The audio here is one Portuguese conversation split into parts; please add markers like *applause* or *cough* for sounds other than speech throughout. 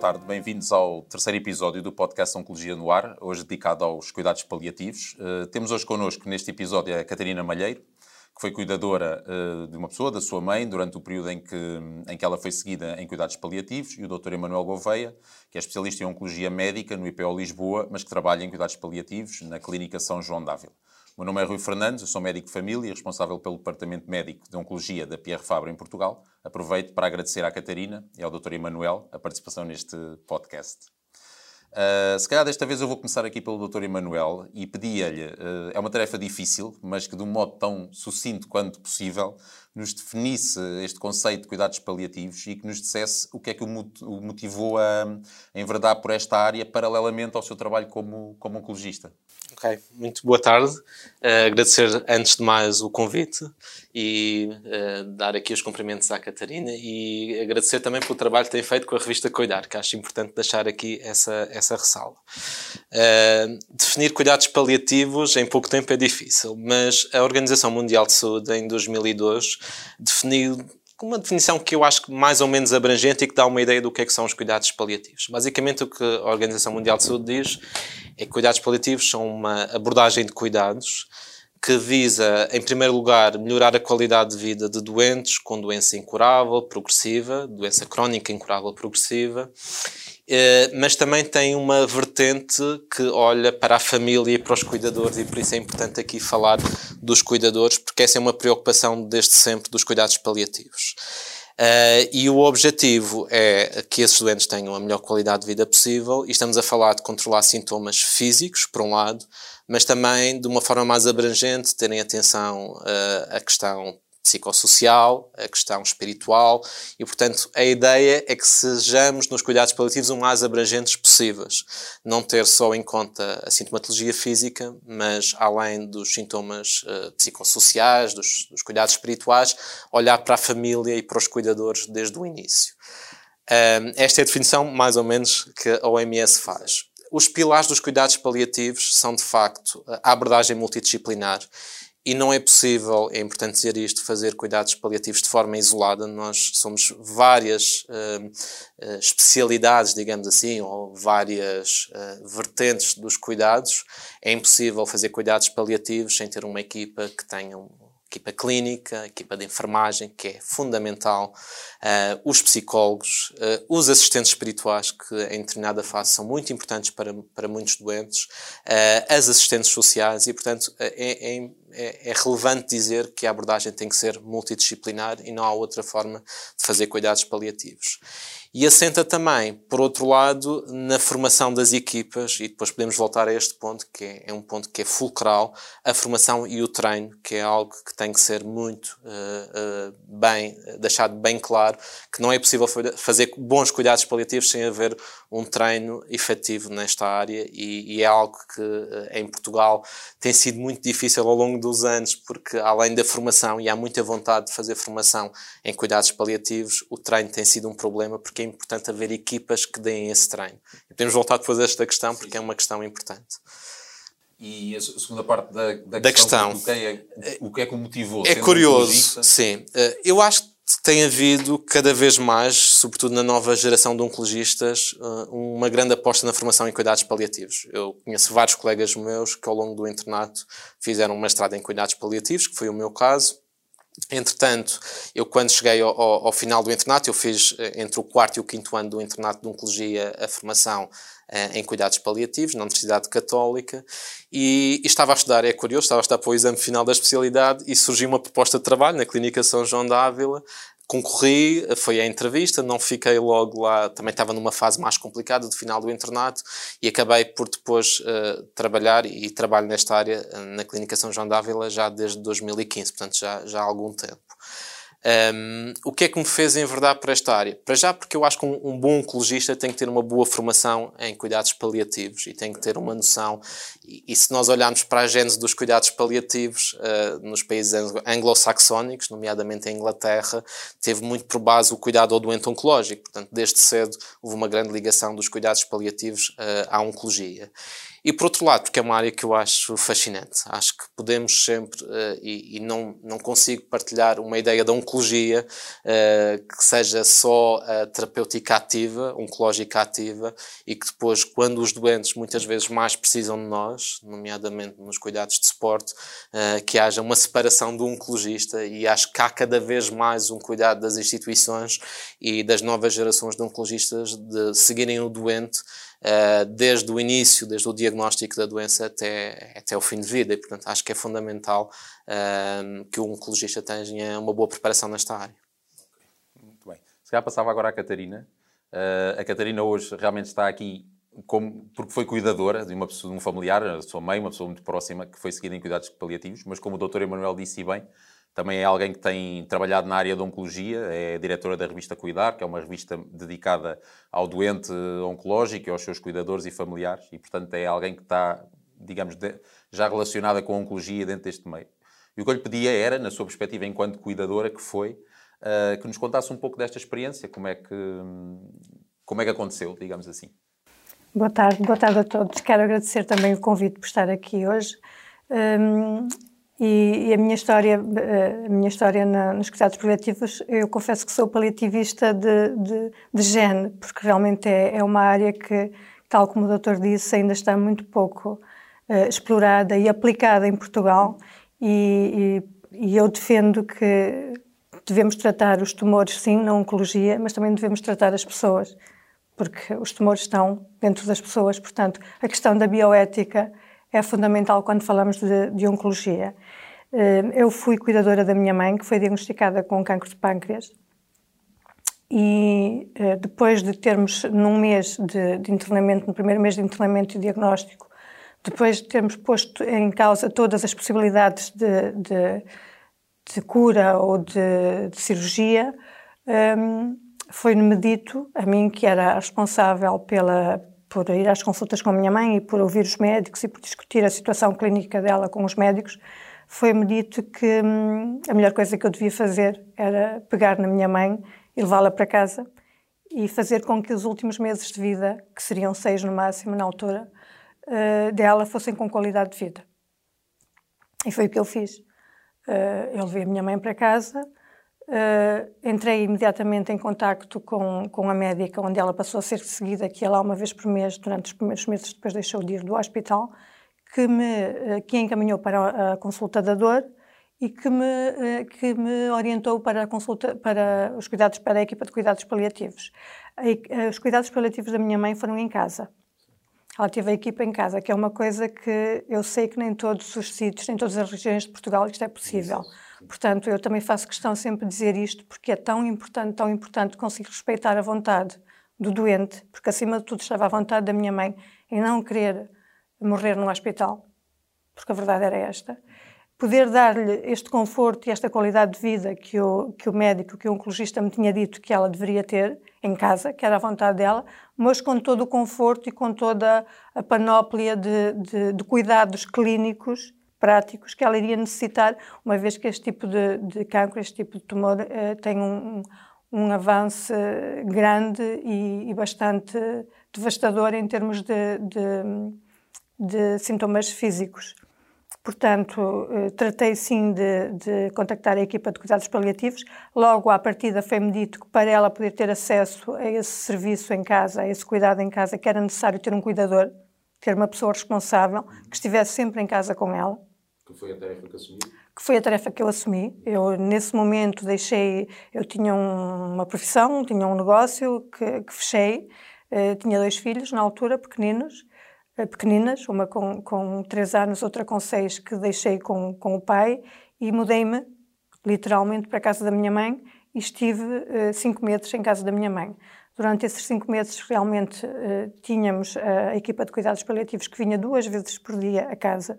tarde. Bem-vindos ao terceiro episódio do podcast Oncologia no Ar, hoje dedicado aos cuidados paliativos. Uh, temos hoje connosco, neste episódio, a Catarina Malheiro, que foi cuidadora uh, de uma pessoa, da sua mãe, durante o período em que, em que ela foi seguida em cuidados paliativos, e o Dr. Emanuel Gouveia, que é especialista em Oncologia Médica no IPO Lisboa, mas que trabalha em cuidados paliativos na Clínica São João Dávila. Meu nome é Rui Fernandes, eu sou médico de família e responsável pelo Departamento Médico de Oncologia da Pierre Fabre em Portugal. Aproveito para agradecer à Catarina e ao Dr. Emanuel a participação neste podcast. Uh, se calhar desta vez eu vou começar aqui pelo Dr. Emanuel e pedi-lhe, uh, é uma tarefa difícil, mas que de um modo tão sucinto quanto possível, nos definisse este conceito de cuidados paliativos e que nos dissesse o que é que o motivou a, a enverdar por esta área paralelamente ao seu trabalho como, como oncologista. Ok, muito boa tarde. Uh, agradecer antes de mais o convite e uh, dar aqui os cumprimentos à Catarina e agradecer também pelo trabalho que tem feito com a revista Cuidar, que acho importante deixar aqui essa, essa ressalva. Uh, definir cuidados paliativos em pouco tempo é difícil, mas a Organização Mundial de Saúde em 2002 definiu uma definição que eu acho mais ou menos abrangente e que dá uma ideia do que, é que são os cuidados paliativos. Basicamente, o que a Organização Mundial de Saúde diz é que cuidados paliativos são uma abordagem de cuidados que visa, em primeiro lugar, melhorar a qualidade de vida de doentes com doença incurável, progressiva, doença crónica incurável, progressiva, mas também tem uma vertente que olha para a família e para os cuidadores, e por isso é importante aqui falar dos cuidadores, porque essa é uma preocupação desde sempre dos cuidados paliativos. Uh, e o objetivo é que esses doentes tenham a melhor qualidade de vida possível, e estamos a falar de controlar sintomas físicos, por um lado, mas também de uma forma mais abrangente, terem atenção uh, à questão psicossocial, a questão espiritual e, portanto, a ideia é que sejamos nos cuidados paliativos o mais abrangentes possíveis. Não ter só em conta a sintomatologia física, mas além dos sintomas uh, psicossociais, dos, dos, cuidados espirituais, olhar para a família e para os cuidadores desde o início. Uh, esta é a definição, mais ou menos, que a OMS faz. Os pilares dos cuidados paliativos são, de facto, a abordagem multidisciplinar e não é possível, é importante dizer isto, fazer cuidados paliativos de forma isolada. Nós somos várias uh, especialidades, digamos assim, ou várias uh, vertentes dos cuidados. É impossível fazer cuidados paliativos sem ter uma equipa que tenha equipa clínica, equipa de enfermagem, que é fundamental, uh, os psicólogos, uh, os assistentes espirituais, que em determinada fase são muito importantes para, para muitos doentes, uh, as assistentes sociais, e portanto é, é, é, é, relevante dizer que a abordagem tem que ser multidisciplinar e não há outra forma de fazer cuidados paliativos. E assenta também, por outro lado, na formação das equipas, e depois podemos voltar a este ponto, que é, é um ponto que é fulcral, a formação e o treino, que é algo que tem que ser muito uh, uh, bem, deixado bem claro, que não é possível fazer bons cuidados paliativos sem haver um treino efetivo nesta área, e, e é algo que uh, em Portugal tem sido muito difícil ao longo dos anos, porque além da formação, e há muita vontade de fazer formação em cuidados paliativos, o treino tem sido um problema, porque que é importante haver equipas que deem esse treino. E podemos voltar depois a esta questão, porque é uma questão importante. E a segunda parte da, da, da questão, questão. O, que é, o que é motivou? É curioso, sim. Eh, eu acho que tem havido cada vez mais, sobretudo na nova geração de oncologistas, eh, uma grande aposta na formação em cuidados paliativos. Eu conheço vários colegas meus que ao longo do internato fizeram um mestrado em cuidados paliativos, que foi o meu caso, Entretanto, eu quando cheguei ao, ao, ao, final do internato, eu fiz eh, entre o quarto e o quinto ano do internato de Oncologia a formação eh, em cuidados paliativos na Universidade Católica e, e, estava a estudar, é curioso, estava a estudar para o exame final da especialidade e surgiu uma proposta de trabalho na Clínica São João da Ávila concorri, foi a entrevista, não fiquei logo lá, também estava numa fase mais complicada do final do internato e acabei por depois uh, trabalhar e trabalho nesta área uh, na Clínica São João d'Ávila já desde 2015, portanto já, já há algum tempo. Um, o que é que me fez enverdar para esta área? Para já, porque eu acho que um, um, bom oncologista tem que ter uma boa formação em cuidados paliativos e tem que ter uma noção. E, e se nós olharmos para a gênese dos cuidados paliativos uh, nos países anglo-saxónicos, nomeadamente em Inglaterra, teve muito por base o cuidado ao doente oncológico. Portanto, desde cedo houve uma grande ligação dos cuidados paliativos uh, à oncologia. E por outro lado, porque é uma área que eu acho fascinante. Acho que podemos sempre, uh, e, e, não, não consigo partilhar uma ideia da oncologia uh, que seja só a terapêutica ativa, oncológica ativa, e que depois, quando os doentes muitas vezes mais precisam de nós, nomeadamente nos cuidados de suporte, que haja uma separação do oncologista, e acho que há cada vez mais um cuidado das instituições e das novas gerações de oncologistas de seguirem o doente desde o início, desde o diagnóstico da doença até, até o fim de vida. E, portanto, acho que é fundamental uh, que o oncologista tenha uma boa preparação nesta área. Muito bem. Se calhar passava agora à Catarina. Uh, a Catarina hoje realmente está aqui como, porque foi cuidadora de uma pessoa, de um familiar, a sua mãe, uma pessoa muito próxima, que foi seguida em cuidados paliativos, mas como o Dr. Emanuel disse bem, também é alguém que tem trabalhado na área da oncologia, é diretora da revista Cuidar, que é uma revista dedicada ao doente oncológico e aos seus cuidadores e familiares, e portanto é alguém que está, digamos, já relacionada com a oncologia dentro deste meio. E o que eu lhe pedia era, na sua perspectiva enquanto cuidadora que foi, uh, que nos contasse um pouco desta experiência, como é que, como é que aconteceu, digamos assim. Boa tarde, boa tarde a todos. Quero agradecer também o convite por estar aqui hoje. Um, e, e, a minha história, eh, a minha história na, nos cuidados paliativos, eu confesso que sou paliativista de, de, de gene, porque realmente é, é, uma área que, tal como o doutor disse, ainda está muito pouco uh, explorada e aplicada em Portugal. E, e, e, eu defendo que devemos tratar os tumores, sim, na oncologia, mas também devemos tratar as pessoas, porque os tumores estão dentro das pessoas. Portanto, a questão da bioética é fundamental quando falamos de, de oncologia. Eh, eu fui cuidadora da minha mãe, que foi diagnosticada com cancro de pâncreas, e eh, depois de termos, num mês de, de internamento, no primeiro mês de internamento e diagnóstico, depois de termos posto em causa todas as possibilidades de, de, de cura ou de, de cirurgia, um, ehm, foi-me dito, a mim que era responsável pela, por ir às consultas com a minha mãe e por ouvir os médicos e por discutir a situação clínica dela com os médicos, foi-me dito que hum, a melhor coisa que eu devia fazer era pegar na minha mãe e levá-la para casa e fazer com que os últimos meses de vida, que seriam seis no máximo na altura, uh, dela fossem com qualidade de vida. E foi o que eu fiz. Uh, eu levei a minha mãe para casa, Uh, entrei imediatamente em contacto com, com a médica, onde ela passou a ser seguida, que ia lá uma vez por mês, durante os primeiros meses, depois deixou de ir do hospital, que me uh, que encaminhou para a consulta da dor e que me, uh, que me orientou para a consulta, para os cuidados, para a equipa de cuidados paliativos. os cuidados paliativos da minha mãe foram em casa. Ela teve a equipa em casa, que é uma coisa que eu sei que nem todos os sítios, nem todas as regiões de Portugal isto é possível. Portanto, eu também faço questão sempre de dizer isto, porque é tão importante, tão importante conseguir respeitar a vontade do doente, porque acima de tudo estava a vontade da minha mãe em não querer morrer no hospital, porque a verdade era esta. Poder dar-lhe este conforto e esta qualidade de vida que o, que o médico, que o oncologista me tinha dito que ela deveria ter em casa, que era a vontade dela, mas com todo o conforto e com toda a panóplia de, de, de cuidados clínicos práticos que ela iria necessitar, uma vez que este tipo de, de cancro, este tipo de tumor, eh, tem um, um avanço grande e, e, bastante devastador em termos de, de, de sintomas físicos. Portanto, eh, tratei sim de, de, contactar a equipa de cuidados paliativos. Logo à partida foi-me dito que para ela poder ter acesso a esse serviço em casa, a esse cuidado em casa, que era necessário ter um cuidador, ter uma pessoa responsável, que estivesse sempre em casa com ela. Que foi a tarefa que assumi? Que foi a tarefa que eu assumi. Eu, nesse momento, deixei. Eu tinha um, uma profissão, tinha um negócio que, que fechei. Uh, tinha dois filhos na altura, pequeninos, pequeninas, uma com, com três anos, outra com seis, que deixei com, com o pai, e mudei-me, literalmente, para a casa da minha mãe e estive uh, cinco meses em casa da minha mãe. Durante esses cinco meses, realmente, tínhamos a equipa de cuidados paliativos que vinha duas vezes por dia a casa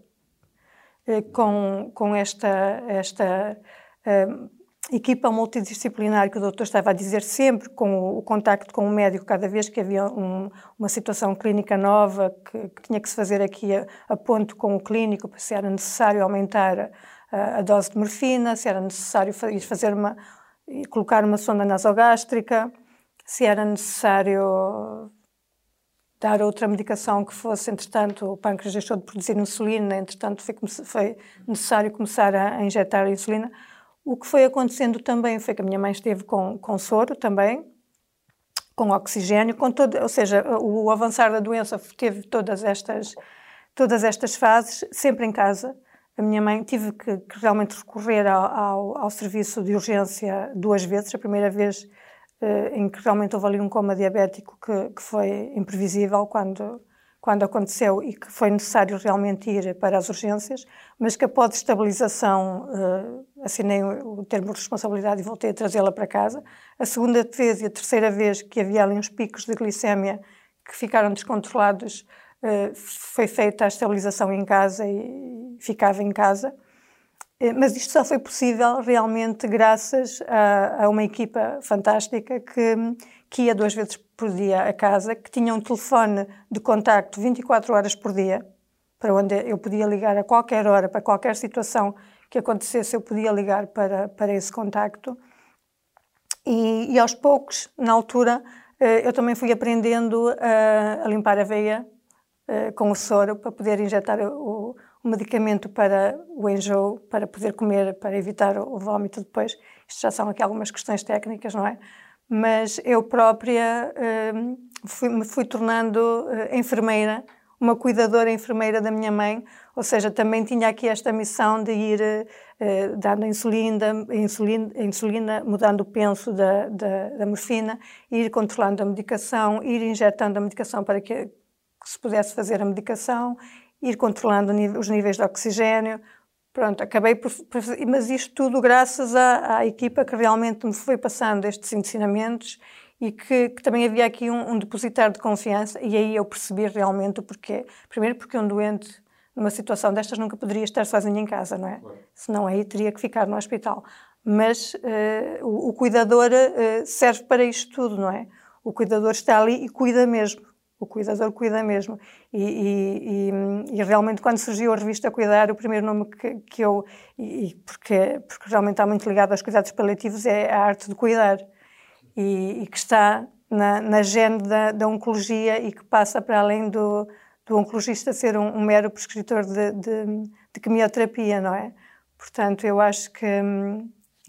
eh, com, com esta, esta uh, equipa multidisciplinar que o doutor estava a dizer, sempre com o, contacto com o médico, cada vez que havia um, uma situação clínica nova que, que, tinha que se fazer aqui a, a ponto com o clínico, se era necessário aumentar a, a dose de morfina, se era necessário fazer uma, colocar uma sonda nasogástrica, se era necessário dar outra medicação que fosse, entretanto, o pâncreas deixou de produzir insulina, entretanto, foi, foi necessário começar a, a, injetar a insulina. O que foi acontecendo também foi que a minha mãe esteve com, com soro também, com oxigênio, com todo, ou seja, o, avançar da doença teve todas estas, todas estas fases, sempre em casa. A minha mãe tive que, que realmente recorrer ao, ao, ao, serviço de urgência duas vezes. A primeira vez eh, em que realmente houve ali um coma diabético que, que, foi imprevisível quando, quando aconteceu e que foi necessário realmente ir para as urgências, mas que após estabilização eh, assinei o, termo de responsabilidade e voltei a trazê-la para casa. A segunda vez e a terceira vez que havia ali uns picos de glicémia que ficaram descontrolados, eh, foi feita a estabilização em casa e ficava em casa. Eh, mas isto só foi possível realmente graças a, a, uma equipa fantástica que, que ia duas vezes por dia a casa, que tinha um telefone de contacto 24 horas por dia, para onde eu podia ligar a qualquer hora, para qualquer situação que acontecesse, eu podia ligar para, para esse contacto. E, e aos poucos, na altura, eh, eu também fui aprendendo a, a limpar a veia eh, com o soro para poder injetar o, o medicamento para o enjoo, para poder comer, para evitar o vómito depois. Isto já são aqui algumas questões técnicas, não é? Mas eu própria fui, me fui tornando enfermeira, uma cuidadora enfermeira da minha mãe, ou seja, também tinha aqui esta missão de ir uh, dando insulina, insulina, insulina, mudando o penso da, da, da morfina, ir controlando a medicação, ir injetando a medicação para que, que se pudesse fazer a medicação, ir controlando os níveis de oxigênio. Pronto, acabei por, por mas isto tudo graças à, à, equipa que realmente me foi passando estes ensinamentos e que, que também havia aqui um, um depositar de confiança e aí eu percebi realmente o porquê. Primeiro porque um doente numa situação destas nunca poderia estar sozinho em casa, não é? Claro. Senão aí teria que ficar no hospital. Mas uh, o, o, cuidador uh, serve para isto tudo, não é? O cuidador está ali e cuida mesmo o cuidador cuida mesmo. E, e, e, e, realmente, quando surgiu a revista Cuidar, o primeiro nome que, que eu. Porque, porque realmente está muito ligado aos cuidados paliativos, é a arte de cuidar. E, que está na, na gene da, da, oncologia e que passa para além do, do oncologista ser um, um mero prescritor de, de, de, quimioterapia, não é? Portanto, eu acho que,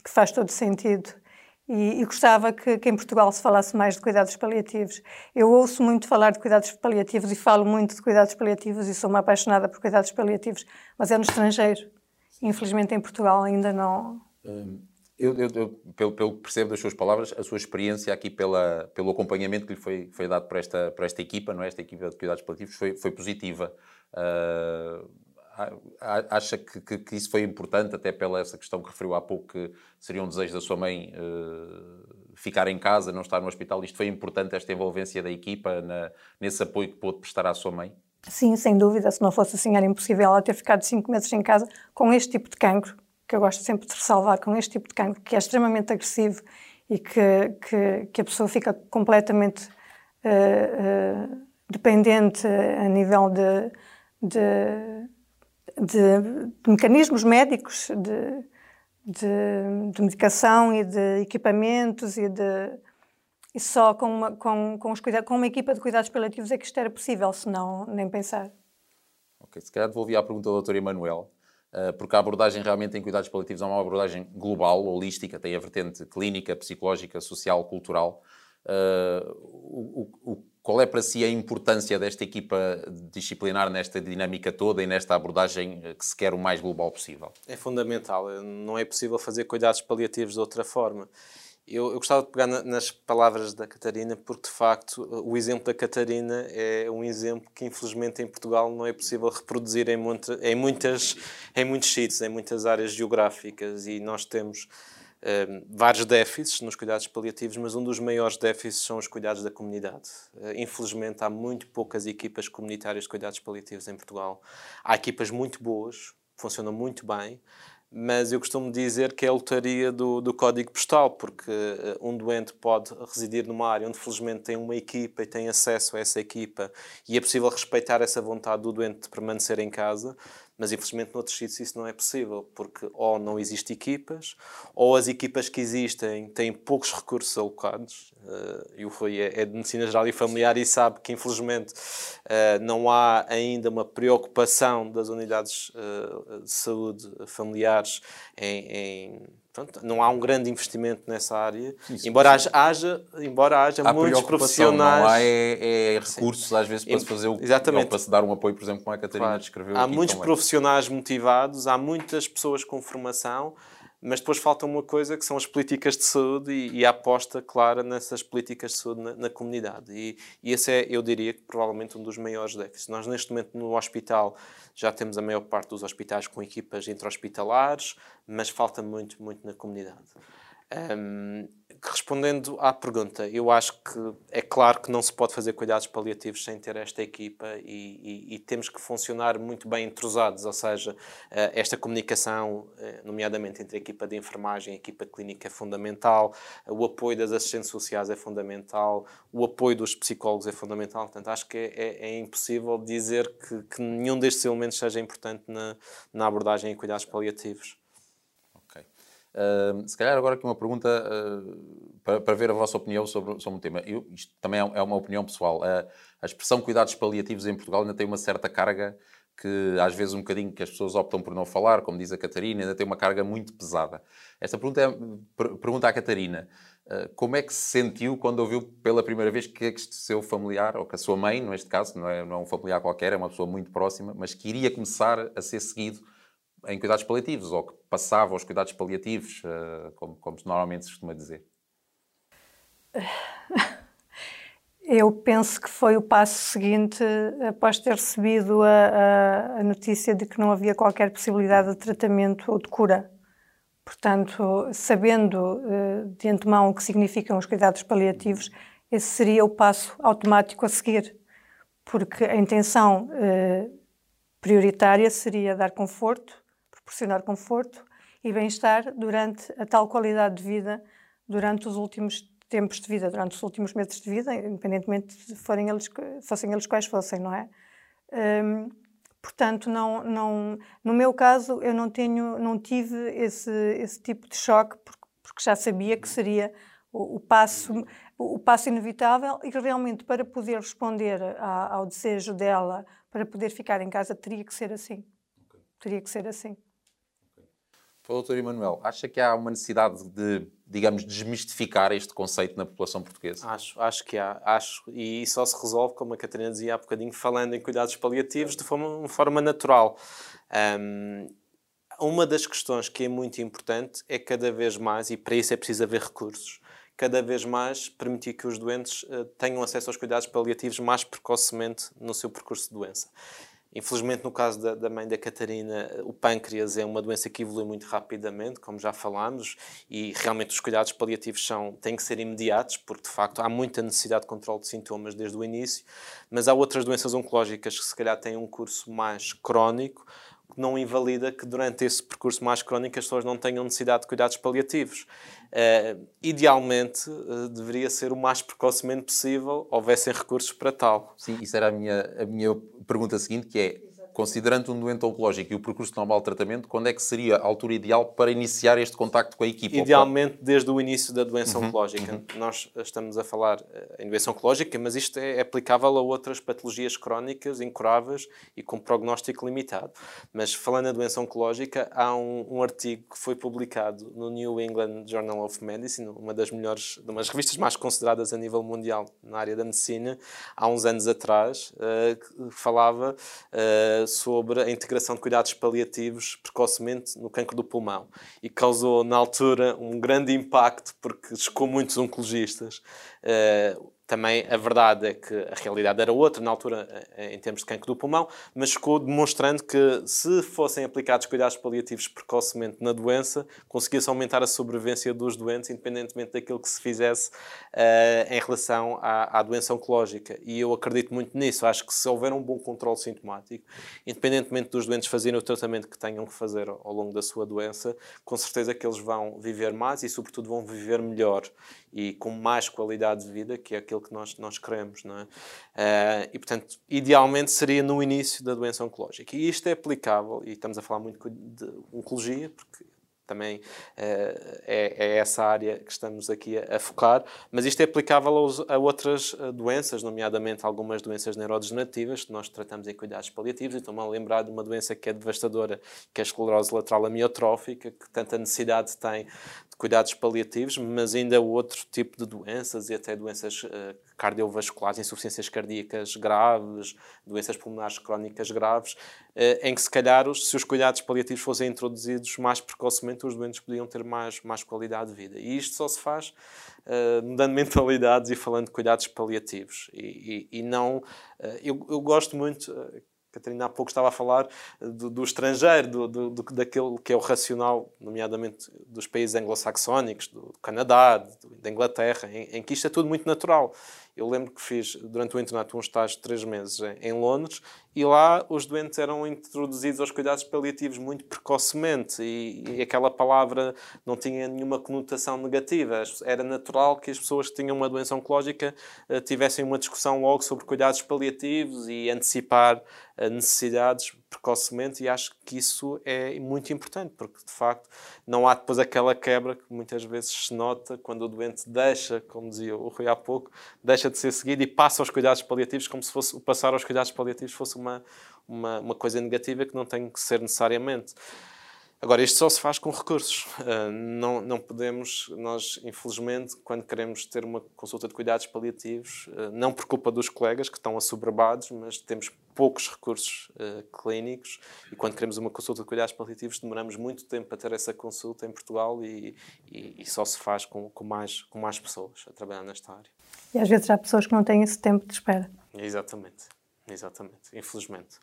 que faz todo sentido e, e gostava que, que, em Portugal se falasse mais de cuidados paliativos. Eu ouço muito falar de cuidados paliativos e falo muito de cuidados paliativos e sou uma apaixonada por cuidados paliativos, mas é no estrangeiro. Infelizmente em Portugal ainda não. Hum, eu, eu, eu pelo, pelo, que percebo das suas palavras, a sua experiência aqui pela, pelo acompanhamento que lhe foi, foi dado por esta, esta equipa, não é? esta equipa de cuidados paliativos, foi, foi positiva. Uh, acha que, que, que, isso foi importante, até pela essa questão que referiu há pouco, que seria um desejo da sua mãe uh, ficar em casa, não estar no hospital? Isto foi importante, esta envolvência da equipa, na, nesse apoio que pôde prestar à sua mãe? Sim, sem dúvida. Se não fosse assim, era impossível ela ter ficado cinco meses em casa com este tipo de cancro, que eu gosto sempre de ressalvar, com este tipo de cancro, que é extremamente agressivo e que, que, que a pessoa fica completamente uh, uh, dependente a nível de, de de, de mecanismos médicos, de, de, medicação e de equipamentos e de e só com uma, com, com, os cuidados, com uma equipa de cuidados paliativos é que isto era possível, senão nem pensar. Ok, se calhar devolvi a pergunta ao Dr. Emanuel, porque a abordagem realmente em cuidados paliativos é uma abordagem global, holística, tem a vertente clínica, psicológica, social, cultural. Uh, o, o, qual é para si a importância desta equipa disciplinar nesta dinâmica toda e nesta abordagem que se quer o mais global possível? É fundamental. Não é possível fazer cuidados paliativos de outra forma. Eu, eu gostava de pegar na, nas palavras da Catarina, porque de facto o exemplo da Catarina é um exemplo que infelizmente em Portugal não é possível reproduzir em, muita, em, muitas, em muitos sítios, em muitas áreas geográficas e nós temos Ehm, vários déficits nos cuidados paliativos, mas um dos maiores déficits são os cuidados da comunidade. Uh, infelizmente, há muito poucas equipas comunitárias de cuidados paliativos em Portugal. Há equipas muito boas, funcionam muito bem, mas eu costumo dizer que é a lotaria do, do código postal, porque uh, um doente pode residir numa área onde felizmente tem uma equipa e tem acesso a essa equipa e é possível respeitar essa vontade do doente de permanecer em casa, Mas infelizmente noutros sítios isso não é possível, porque ou não existem equipas, ou as equipas que existem têm poucos recursos alocados. Uh, e o Rui é, é, de Medicina Geral e Familiar e sabe que infelizmente uh, não há ainda uma preocupação das unidades uh, de saúde familiares em Pronto, não há um grande investimento nessa área, sim, embora, sim. Haja, embora haja há muitos profissionais. Não há é, é recursos, sim. às vezes, para se fazer o Exatamente. para se dar um apoio, por exemplo, como a Catarina claro. descreveu. Há muitos profissionais motivados, há muitas pessoas com formação, mas depois falta uma coisa que são as políticas de saúde e, e a aposta clara nessas políticas de saúde na, na comunidade. E, e, esse é, eu diria, provavelmente um dos maiores déficits. Nós, neste momento, no hospital, já temos a maior parte dos hospitais com equipas intra-hospitalares, mas falta muito, muito na comunidade. Um, respondendo à pergunta, eu acho que é claro que não se pode fazer cuidados paliativos sem ter esta equipa e, e, e temos que funcionar muito bem entrosados, ou seja, eh, esta comunicação, eh, nomeadamente entre a equipa de enfermagem e a equipa clínica é fundamental, o apoio das assistentes sociais é fundamental, o apoio dos psicólogos é fundamental. Portanto, acho que é, é, é impossível dizer que, que, nenhum destes elementos seja importante na, na abordagem em cuidados paliativos. Uh, se calhar agora aqui uma pergunta uh, para, para, ver a vossa opinião sobre, sobre o tema. Eu, isto também é, é uma opinião pessoal. Uh, a expressão cuidados paliativos em Portugal ainda tem uma certa carga que às vezes um bocadinho que as pessoas optam por não falar, como diz a Catarina, ainda tem uma carga muito pesada. Esta pergunta é, per, pergunta à Catarina. Ah, como é que se sentiu quando ouviu pela primeira vez que este seu familiar, ou que a sua mãe, neste caso, não é, não é um familiar qualquer, é uma pessoa muito próxima, mas que iria começar a ser seguido em cuidados paliativos, ou que passava aos cuidados paliativos, uh, como, como normalmente se costuma dizer? *laughs* Eu penso que foi o passo seguinte após ter recebido a, a, notícia de que não havia qualquer possibilidade de tratamento ou de cura. Portanto, sabendo uh, de antemão o que significam os cuidados paliativos, esse seria o passo automático a seguir, porque a intenção uh, prioritária seria dar conforto proporcionar conforto e bem-estar durante a tal qualidade de vida durante os últimos tempos de vida, durante os últimos meses de vida, independentemente de forem eles, fossem eles quais fossem, não é? Um, portanto, não, não, no meu caso, eu não tenho, não tive esse, esse tipo de choque porque, porque já sabia que seria o, o passo, o, passo inevitável e que realmente para poder responder a, ao desejo dela, para poder ficar em casa, teria que ser assim. Teria que ser assim. Para o doutor Emanuel, acha que há uma necessidade de, digamos, desmistificar este conceito na população portuguesa? Acho, acho que há. Acho, e só se resolve, como a Catarina dizia há bocadinho, falando em cuidados paliativos de forma, de forma natural. Um, uma das questões que é muito importante é cada vez mais, e para isso é preciso haver recursos, cada vez mais permitir que os doentes uh, tenham acesso aos cuidados paliativos mais precocemente no seu percurso de doença. Infelizmente, no caso da, da, mãe da Catarina, o pâncreas é uma doença que evolui muito rapidamente, como já falámos, e realmente os cuidados paliativos são, têm que ser imediatos, porque de facto há muita necessidade de controle de sintomas desde o início, mas há outras doenças oncológicas que se calhar têm um curso mais crónico, não invalida que durante esse percurso mais crónico as pessoas não tenham necessidade de cuidados paliativos. Uh, idealmente, uh, deveria ser o mais precocemente possível, houvessem recursos para tal. Sim, isso era a minha, a minha pergunta seguinte, que é, considerando um doente oncológico e o percurso normal de tratamento, quando é que seria a altura ideal para iniciar este contacto com a equipa? Idealmente desde o início da doença uhum, oncológica. Uhum. Nós estamos a falar eh, em doença oncológica, mas isto é aplicável a outras patologias crónicas, incuráveis e com prognóstico limitado. Mas falando na doença oncológica, há um, um, artigo que foi publicado no New England Journal of Medicine, uma das melhores, uma das revistas mais consideradas a nível mundial na área da medicina, há uns anos atrás, uh, que falava uh, sobre a integração de cuidados paliativos precocemente no cancro do pulmão e causou, na altura, um grande impacto porque chocou muitos oncologistas. Uh, também a verdade é que a realidade era outra na altura eh, em termos de cancro do pulmão, mas ficou demonstrando que se fossem aplicados cuidados paliativos precocemente na doença, conseguia-se aumentar a sobrevivência dos doentes, independentemente daquilo que se fizesse uh, em relação à, à, doença oncológica. E eu acredito muito nisso. Acho que se houver um bom controle sintomático, independentemente dos doentes fazerem o tratamento que tenham que fazer ao longo da sua doença, com certeza que eles vão viver mais e, sobretudo, vão viver melhor e com mais qualidade de vida, que é aquilo que nós, nós queremos. Não é? Uh, e, portanto, idealmente seria no início da doença oncológica. E isto é aplicável, e estamos a falar muito de oncologia, porque também uh, é, é, essa área que estamos aqui a, a focar, mas isto é aplicável aos, a outras uh, doenças, nomeadamente algumas doenças neurodegenerativas que nós tratamos em cuidados paliativos. Estou-me a lembrar de uma doença que é devastadora, que é a esclerose lateral amiotrófica, que tanta necessidade tem cuidados paliativos, mas ainda outro tipo de doenças e até doenças uh, cardiovasculares, insuficiências cardíacas graves, doenças pulmonares crónicas graves, em que se calhar se os cuidados paliativos fossem introduzidos mais precocemente, os doentes podiam ter mais, mais qualidade de vida. E isto só se faz uh, mudando *laughs* mentalidades e falando de cuidados paliativos. E, e, e não. Eu, eu gosto muito. Catarina há pouco estava a falar do, do estrangeiro, do, do, do, daquele que é o racional, nomeadamente dos países anglo-saxónicos, do Canadá, da Inglaterra, em, em, que isto é tudo muito natural. Eu lembro que fiz durante o internato um estágio de três meses em Londres e lá os doentes eram introduzidos aos cuidados paliativos muito precocemente e, e, aquela palavra não tinha nenhuma conotação negativa. Era natural que as pessoas que tinham uma doença oncológica uh, tivessem uma discussão logo sobre cuidados paliativos e antecipar uh, necessidades precocemente e acho que isso é muito importante porque de facto não há depois aquela quebra que muitas vezes se nota quando o doente deixa, como dizia o Rui há pouco, deixa de ser seguido e passa aos cuidados paliativos como se fosse o passar aos cuidados paliativos fosse uma, uma, uma coisa negativa que não tem que ser necessariamente. Agora, isto só se faz com recursos. Uh, não, não podemos, nós, infelizmente, quando queremos ter uma consulta de cuidados paliativos, uh, não por culpa dos colegas que estão assoberbados, mas temos poucos recursos uh, clínicos e quando queremos uma consulta de cuidados paliativos demoramos muito tempo para ter essa consulta em Portugal e, e, e só se faz com, com, mais, com mais pessoas a trabalhar nesta área. E às vezes há pessoas que não têm esse tempo de espera. Exatamente. Exatamente, infelizmente.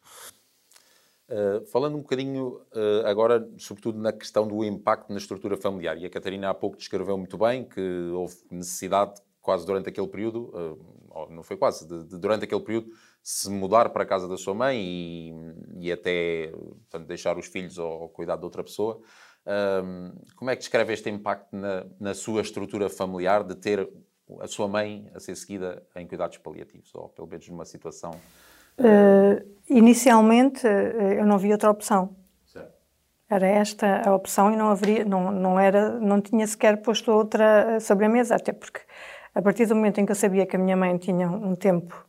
Uh, falando um bocadinho uh, agora, sobretudo na questão do impacto na estrutura familiar, e a Catarina há pouco descreveu muito bem que houve necessidade, quase durante aquele período, não foi quase, de, de, durante aquele período, se mudar para a casa da sua mãe e, e até portanto, deixar os filhos ao, ao cuidado de outra pessoa. como é que descreve este impacto na, na sua estrutura familiar de ter a sua mãe a ser seguida em cuidados paliativos, ou pelo menos numa situação Uh, inicialmente uh, eu não vi outra opção. Certo. Era esta a opção e não haveria, não, não era, não tinha sequer posto outra sobre a mesa, até porque a partir do momento em que eu sabia que a minha mãe tinha um tempo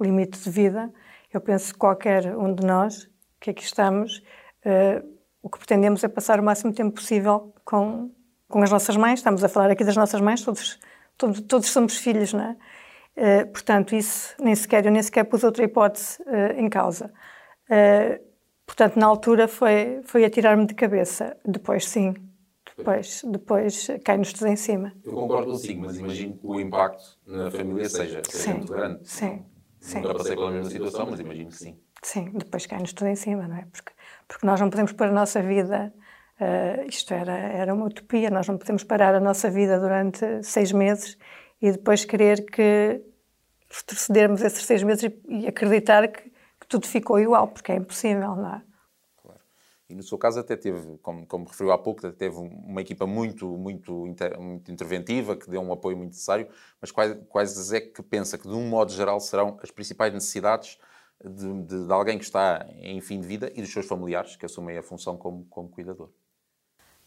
limite de vida, eu penso que qualquer um de nós que aqui estamos, uh, o que pretendemos é passar o máximo tempo possível com, com as nossas mães. Estamos a falar aqui das nossas mães, todos, todos, todos somos filhos, não é? Uh, portanto, isso nem sequer, eu nem sequer pus outra hipótese uh, em causa. Portanto, na altura foi, foi atirar-me de cabeça. Depois, sim. Depois, depois cai-nos tudo em cima. Eu concordo consigo, mas imagino que o impacto na família seja, seja sim, muito grande. Sim, sim. Nunca passei pela mesma situação, mas imagino que sim. Sim, depois cai-nos tudo em cima, não é? Porque, porque nós não podemos pôr a nossa vida... Uh, isto era, era uma utopia, nós não podemos parar a nossa vida durante seis meses e depois querer que retrocedermos esses seis meses e, e acreditar que, que, tudo ficou igual, porque é impossível, não é? E no seu caso até teve, como, como referiu há pouco, teve uma equipa muito, muito, inter, muito interventiva, que deu um apoio muito necessário, mas quais, quais é que pensa que, de um modo geral, serão as principais necessidades de, de, de alguém que está em fim de vida e dos seus familiares, que assumem a função como, como cuidador?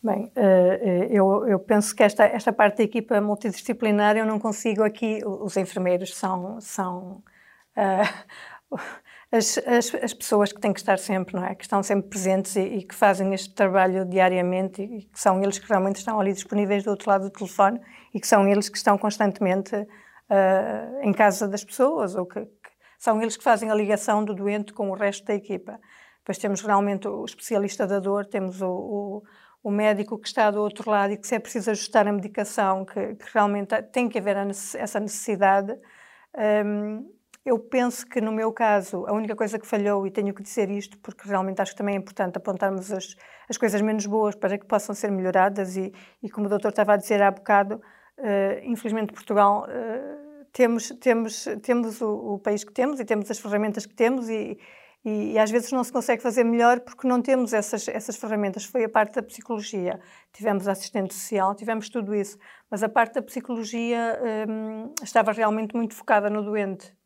Bem, eh, eu, eu, penso que esta, esta parte da equipa multidisciplinar eu não consigo aqui. Os enfermeiros são, são uh, as, as, as, pessoas que têm que estar sempre, não é? Que estão sempre presentes e, e, que fazem este trabalho diariamente e que são eles que realmente estão ali disponíveis do outro lado do telefone e que são eles que estão constantemente uh, em casa das pessoas ou que, que, são eles que fazem a ligação do doente com o resto da equipa. Depois temos realmente o especialista da dor, temos o, o o médico que está do outro lado e que se é preciso ajustar a medicação, que, que realmente tem que haver essa necessidade. Um, eu penso que no meu caso a única coisa que falhou, e tenho que dizer isto porque realmente acho que também é importante apontarmos as, as coisas menos boas para que possam ser melhoradas, e, e como o doutor estava a dizer há bocado, uh, infelizmente Portugal. Uh, temos, temos, temos o, o, país que temos e temos as ferramentas que temos e, E, e, às vezes não se consegue fazer melhor porque não temos essas, essas ferramentas. Foi a parte da psicologia. Tivemos assistente social, tivemos tudo isso. Mas a parte da psicologia hum, estava realmente muito focada no doente.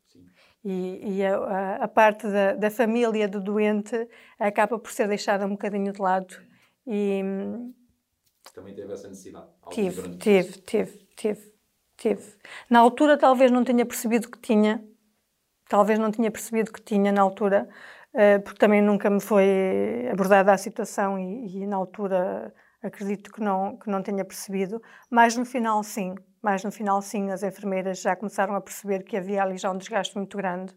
E, e a, a, parte da, da, família do doente acaba por ser deixada um bocadinho de lado. E, Também teve essa necessidade? Tive, tive, tive, tive, tive. Na altura talvez não tenha percebido que tinha, talvez não tinha percebido que tinha na altura, eh, porque também nunca me foi abordada a situação e, e na altura acredito que não, que não tenha percebido, mas no final sim, mas no final sim, as enfermeiras já começaram a perceber que havia ali já um desgaste muito grande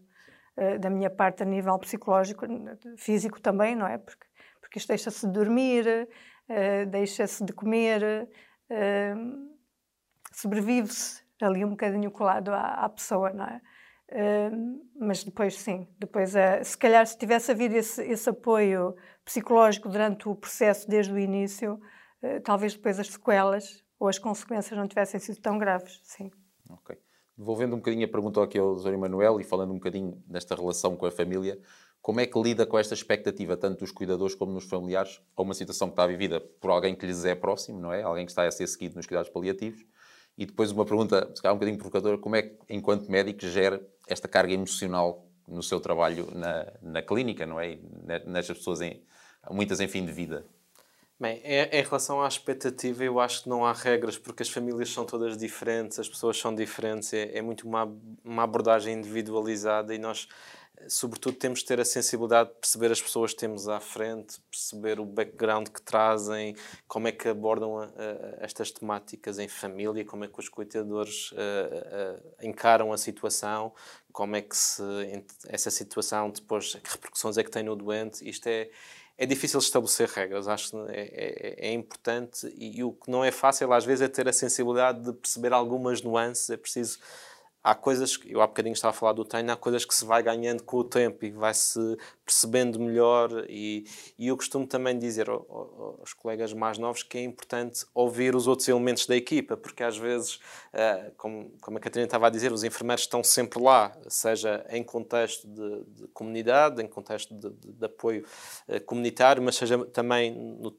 uh, da minha parte a nível psicológico, físico também, não é? Porque, porque isto deixa-se de dormir, uh, deixa-se de comer, uh, sobrevive-se ali um bocadinho colado à, à pessoa, não é? mas depois sim, depois se calhar se tivesse havido esse, esse apoio psicológico durante o processo desde o início, eh, talvez depois as sequelas ou as consequências não tivessem sido tão graves, sim. Ok. Devolvendo um bocadinho a pergunta aqui ao Dr. Emanuel e falando um bocadinho desta relação com a família, como é que lida com esta expectativa, tanto dos cuidadores como dos familiares, a uma situação que está vivida por alguém que lhes é próximo, não é? Alguém que está a ser seguido nos cuidados paliativos. E depois uma pergunta, se calhar um bocadinho provocadora, como é que, enquanto médico, gera esta carga emocional no seu trabalho na, na clínica, não é? Nestas pessoas, em, muitas em fim de vida. Bem, em relação à expectativa, eu acho que não há regras, porque as famílias são todas diferentes, as pessoas são diferentes, é, é muito uma, uma abordagem individualizada e nós, sobretudo, temos de ter a sensibilidade de perceber as pessoas que temos à frente, perceber o background que trazem, como é que abordam a, a, estas temáticas em família, como é que os cuidadores a, encaram a situação, como é que se, essa situação depois, que repercussões é que tem no doente. Isto é é difícil estabelecer regras, acho que é, é, é, importante e, e, o que não é fácil às vezes é ter a sensibilidade de perceber algumas nuances, é preciso há coisas que eu há bocadinho estava a falar do treino, há coisas que se vai ganhando com o tempo e vai-se percebendo melhor. E, e, eu costumo também dizer aos colegas mais novos que é importante ouvir os outros elementos da equipa, porque às vezes, eh, como, como a Catarina estava a dizer, os enfermeiros estão sempre lá, seja em contexto de, de comunidade, em contexto de, de, de apoio eh, comunitário, mas seja também no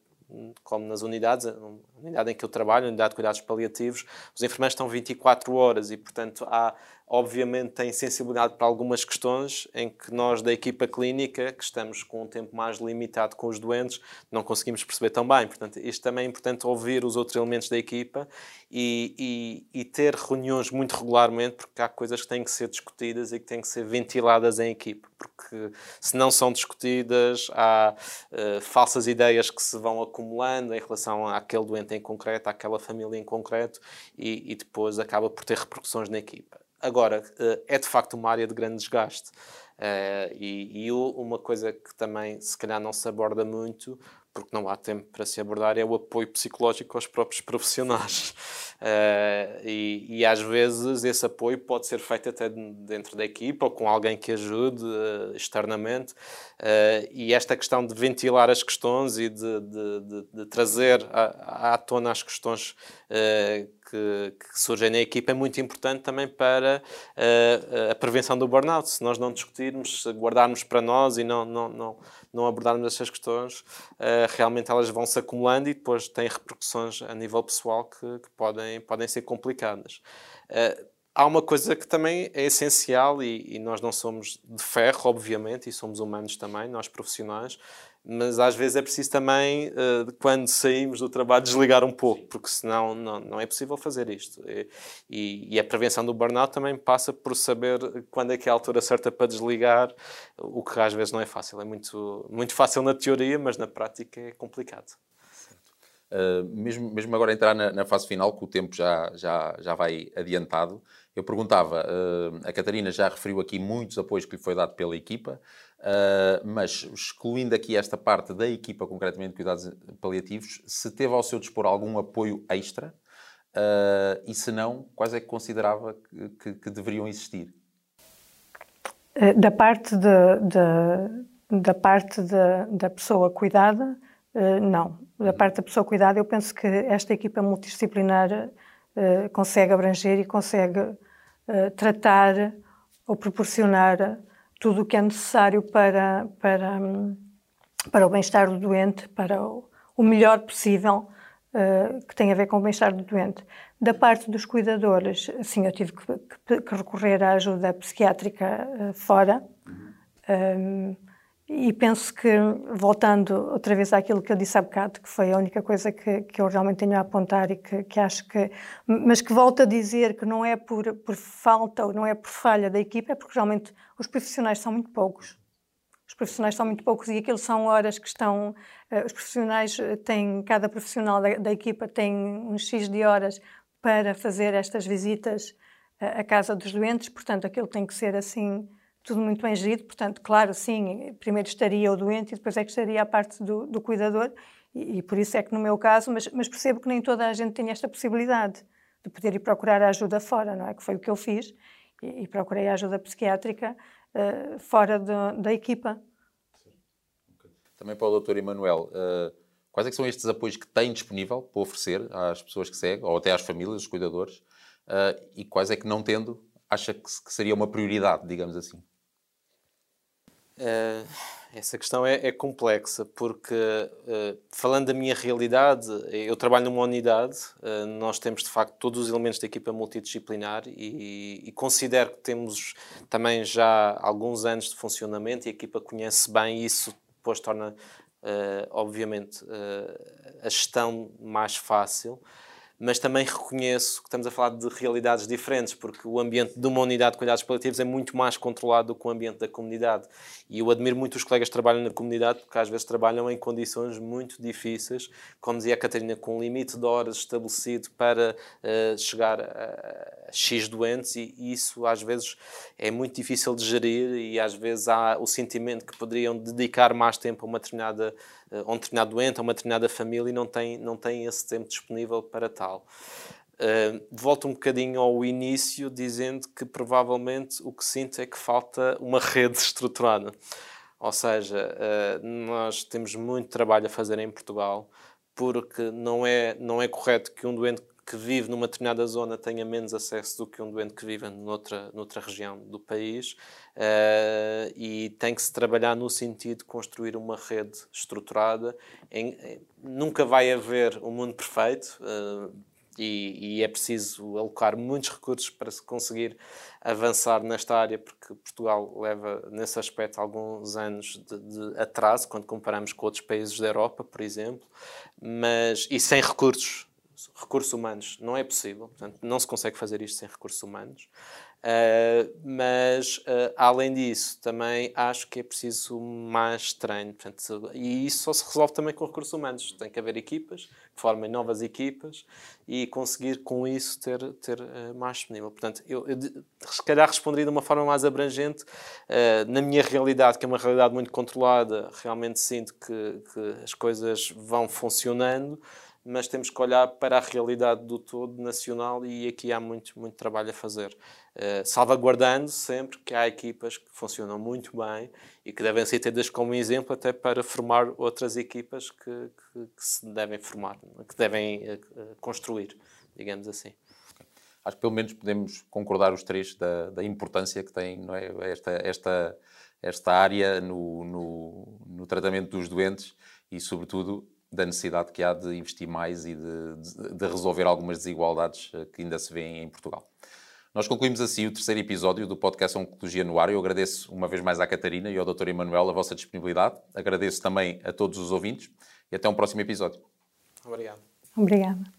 como nas unidades, a unidade em que eu trabalho, a unidade de cuidados paliativos, os enfermeiros estão 24 horas e, portanto, há obviamente tem sensibilidade para algumas questões em que nós da equipa clínica, que estamos com um tempo mais limitado com os doentes, não conseguimos perceber tão bem. Portanto, isto também é importante ouvir os outros elementos da equipa e, e, e ter reuniões muito regularmente, porque há coisas que têm que ser discutidas e que têm que ser ventiladas em equipa, porque se não são discutidas, há uh, falsas ideias que se vão acumulando em relação àquele doente em concreto, àquela família em concreto, e, e depois acaba por ter repercussões na equipa. Agora, eh, é de facto uma área de grande desgaste. Uh, e, e, uma coisa que também se calhar não se aborda muito, porque não há tempo para se abordar, é o apoio psicológico aos próprios *laughs* profissionais. Uh, e, e, às vezes esse apoio pode ser feito até dentro da equipa ou com alguém que ajude uh, externamente. e esta questão de ventilar as questões e de, de, de, de trazer à, à tona as questões que, que, surgem na equipa é muito importante também para uh, a prevenção do burnout. Se nós não discutirmos, guardarmos para nós e não, não, não, não abordarmos essas questões, uh, realmente elas vão se acumulando e depois têm repercussões a nível pessoal que, que podem, podem ser complicadas. Há uma coisa que também é essencial e, e, nós não somos de ferro, obviamente, e somos humanos também, nós profissionais, mas às vezes é preciso também, uh, quando saímos do trabalho, desligar um pouco, porque senão não, não é possível fazer isto. E, e, e, a prevenção do burnout também passa por saber quando é que é a altura certa para desligar, o que às vezes não é fácil. É muito, muito fácil na teoria, mas na prática é complicado. Uh, mesmo, mesmo agora entrar na, na, fase final, que o tempo já, já, já vai adiantado, eu perguntava, uh, a Catarina já referiu aqui muitos apoios que lhe foi dado pela equipa, Uh, mas excluindo aqui esta parte da equipa, concretamente de cuidados paliativos, se teve ao seu dispor algum apoio extra uh, e se não, quais é que considerava que, que, deveriam existir? Eh, da parte, de, de, da, parte de, da pessoa cuidada, não. Da parte da pessoa cuidada, eu penso que esta equipa multidisciplinar consegue abranger e consegue tratar ou proporcionar tudo o que é necessário para, para, para o bem-estar do doente, para o, o melhor possível uh, que tem a ver com o bem-estar do doente. Da parte dos cuidadores, sim, eu tive que, que, que recorrer à ajuda psiquiátrica uh, fora. Um, e penso que, voltando outra vez àquilo que eu disse há bocado, que foi a única coisa que, que eu realmente tenho a apontar e que, que acho que. Mas que volto a dizer que não é por, por falta ou não é por falha da equipa, é porque realmente os profissionais são muito poucos. Os profissionais são muito poucos e aquilo são horas que estão. Uh, os profissionais têm. Cada profissional da, da, equipa tem uns X de horas para fazer estas visitas uh, à casa dos doentes, portanto, aquilo tem que ser assim tudo muito bem gerido, portanto, claro, sim, primeiro estaria o doente e depois é que estaria a parte do, do cuidador, e, e, por isso é que no meu caso, mas, mas, percebo que nem toda a gente tem esta possibilidade de poder ir procurar ajuda fora, não é? Que foi o que eu fiz, e, e procurei ajuda psiquiátrica uh, fora de, da equipa. Também para o Dr. Emanuel, uh, quais é são estes apoios que tem disponível para oferecer às pessoas que seguem, ou até às famílias, os cuidadores, uh, e quais é que não tendo, acha que, que seria uma prioridade, digamos assim? Uh, essa questão é, é complexa, porque uh, falando da minha realidade, eu trabalho numa unidade, uh, nós temos de facto todos os elementos da equipa multidisciplinar e, e, considero que temos também já alguns anos de funcionamento e a equipa conhece bem isso, depois torna, obviamente, a gestão mais fácil mas também reconheço que estamos a falar de realidades diferentes, porque o ambiente de uma unidade de cuidados paliativos é muito mais controlado do que o ambiente da comunidade. E eu admiro muito os colegas que trabalham na comunidade, porque às vezes trabalham em condições muito difíceis, como dizia a Catarina, com um limite de horas estabelecido para uh, chegar a, X doentes, e isso às vezes é muito difícil de gerir, e às vezes há o sentimento que poderiam dedicar mais tempo a uma determinada a um determinado doente, a uma determinada família e não tem, não tem esse tempo disponível para tal. Uh, volto um bocadinho ao início, dizendo que provavelmente o que sinto é que falta uma rede *laughs* estruturada. Ou seja, uh, nós temos muito trabalho a fazer em Portugal, porque não é, não é correto que um doente que vive numa determinada zona tenha menos acesso do que um doente que vive noutra, noutra região do país uh, e tem que se trabalhar no sentido de construir uma rede estruturada. Em, em, nunca vai haver um mundo perfeito. Uh, e, e, é preciso alocar muitos recursos para se conseguir avançar nesta área, porque Portugal leva, nesse aspecto, alguns anos de, de, atraso, quando comparamos com outros países da Europa, por exemplo, mas, e sem recursos recursos humanos não é possível, portanto, não se consegue fazer isto sem recursos humanos. Uh, mas, uh, além disso, também acho que é preciso mais treino. Portanto, e isso só se resolve também com recursos humanos. Tem que haver equipas que formem novas equipas e conseguir com isso ter, ter uh, mais disponível. Portanto, eu, eu se calhar responderia de uma forma mais abrangente. na minha realidade, que é uma realidade muito controlada, realmente sinto que, que as coisas vão funcionando mas temos que olhar para a realidade do todo nacional e aqui há muito, muito trabalho a fazer. Uh, salvaguardando sempre que há equipas que funcionam muito bem e que devem ser tidas como exemplo até para formar outras equipas que, que, que se devem formar, que devem uh, construir, digamos assim. Acho que pelo menos podemos concordar os três da, da importância que tem é? esta, esta, esta área no, no, no tratamento dos doentes e, sobretudo, da necessidade que há de investir mais e de, de, de, resolver algumas desigualdades eh, que ainda se vêem em Portugal. Nós concluímos assim o terceiro episódio do podcast Oncologia no Ar. Eu agradeço uma vez mais à Catarina e ao Dr. Emanuel a vossa disponibilidade. Agradeço também a todos os ouvintes e até um próximo episódio. Obrigado. Obrigada.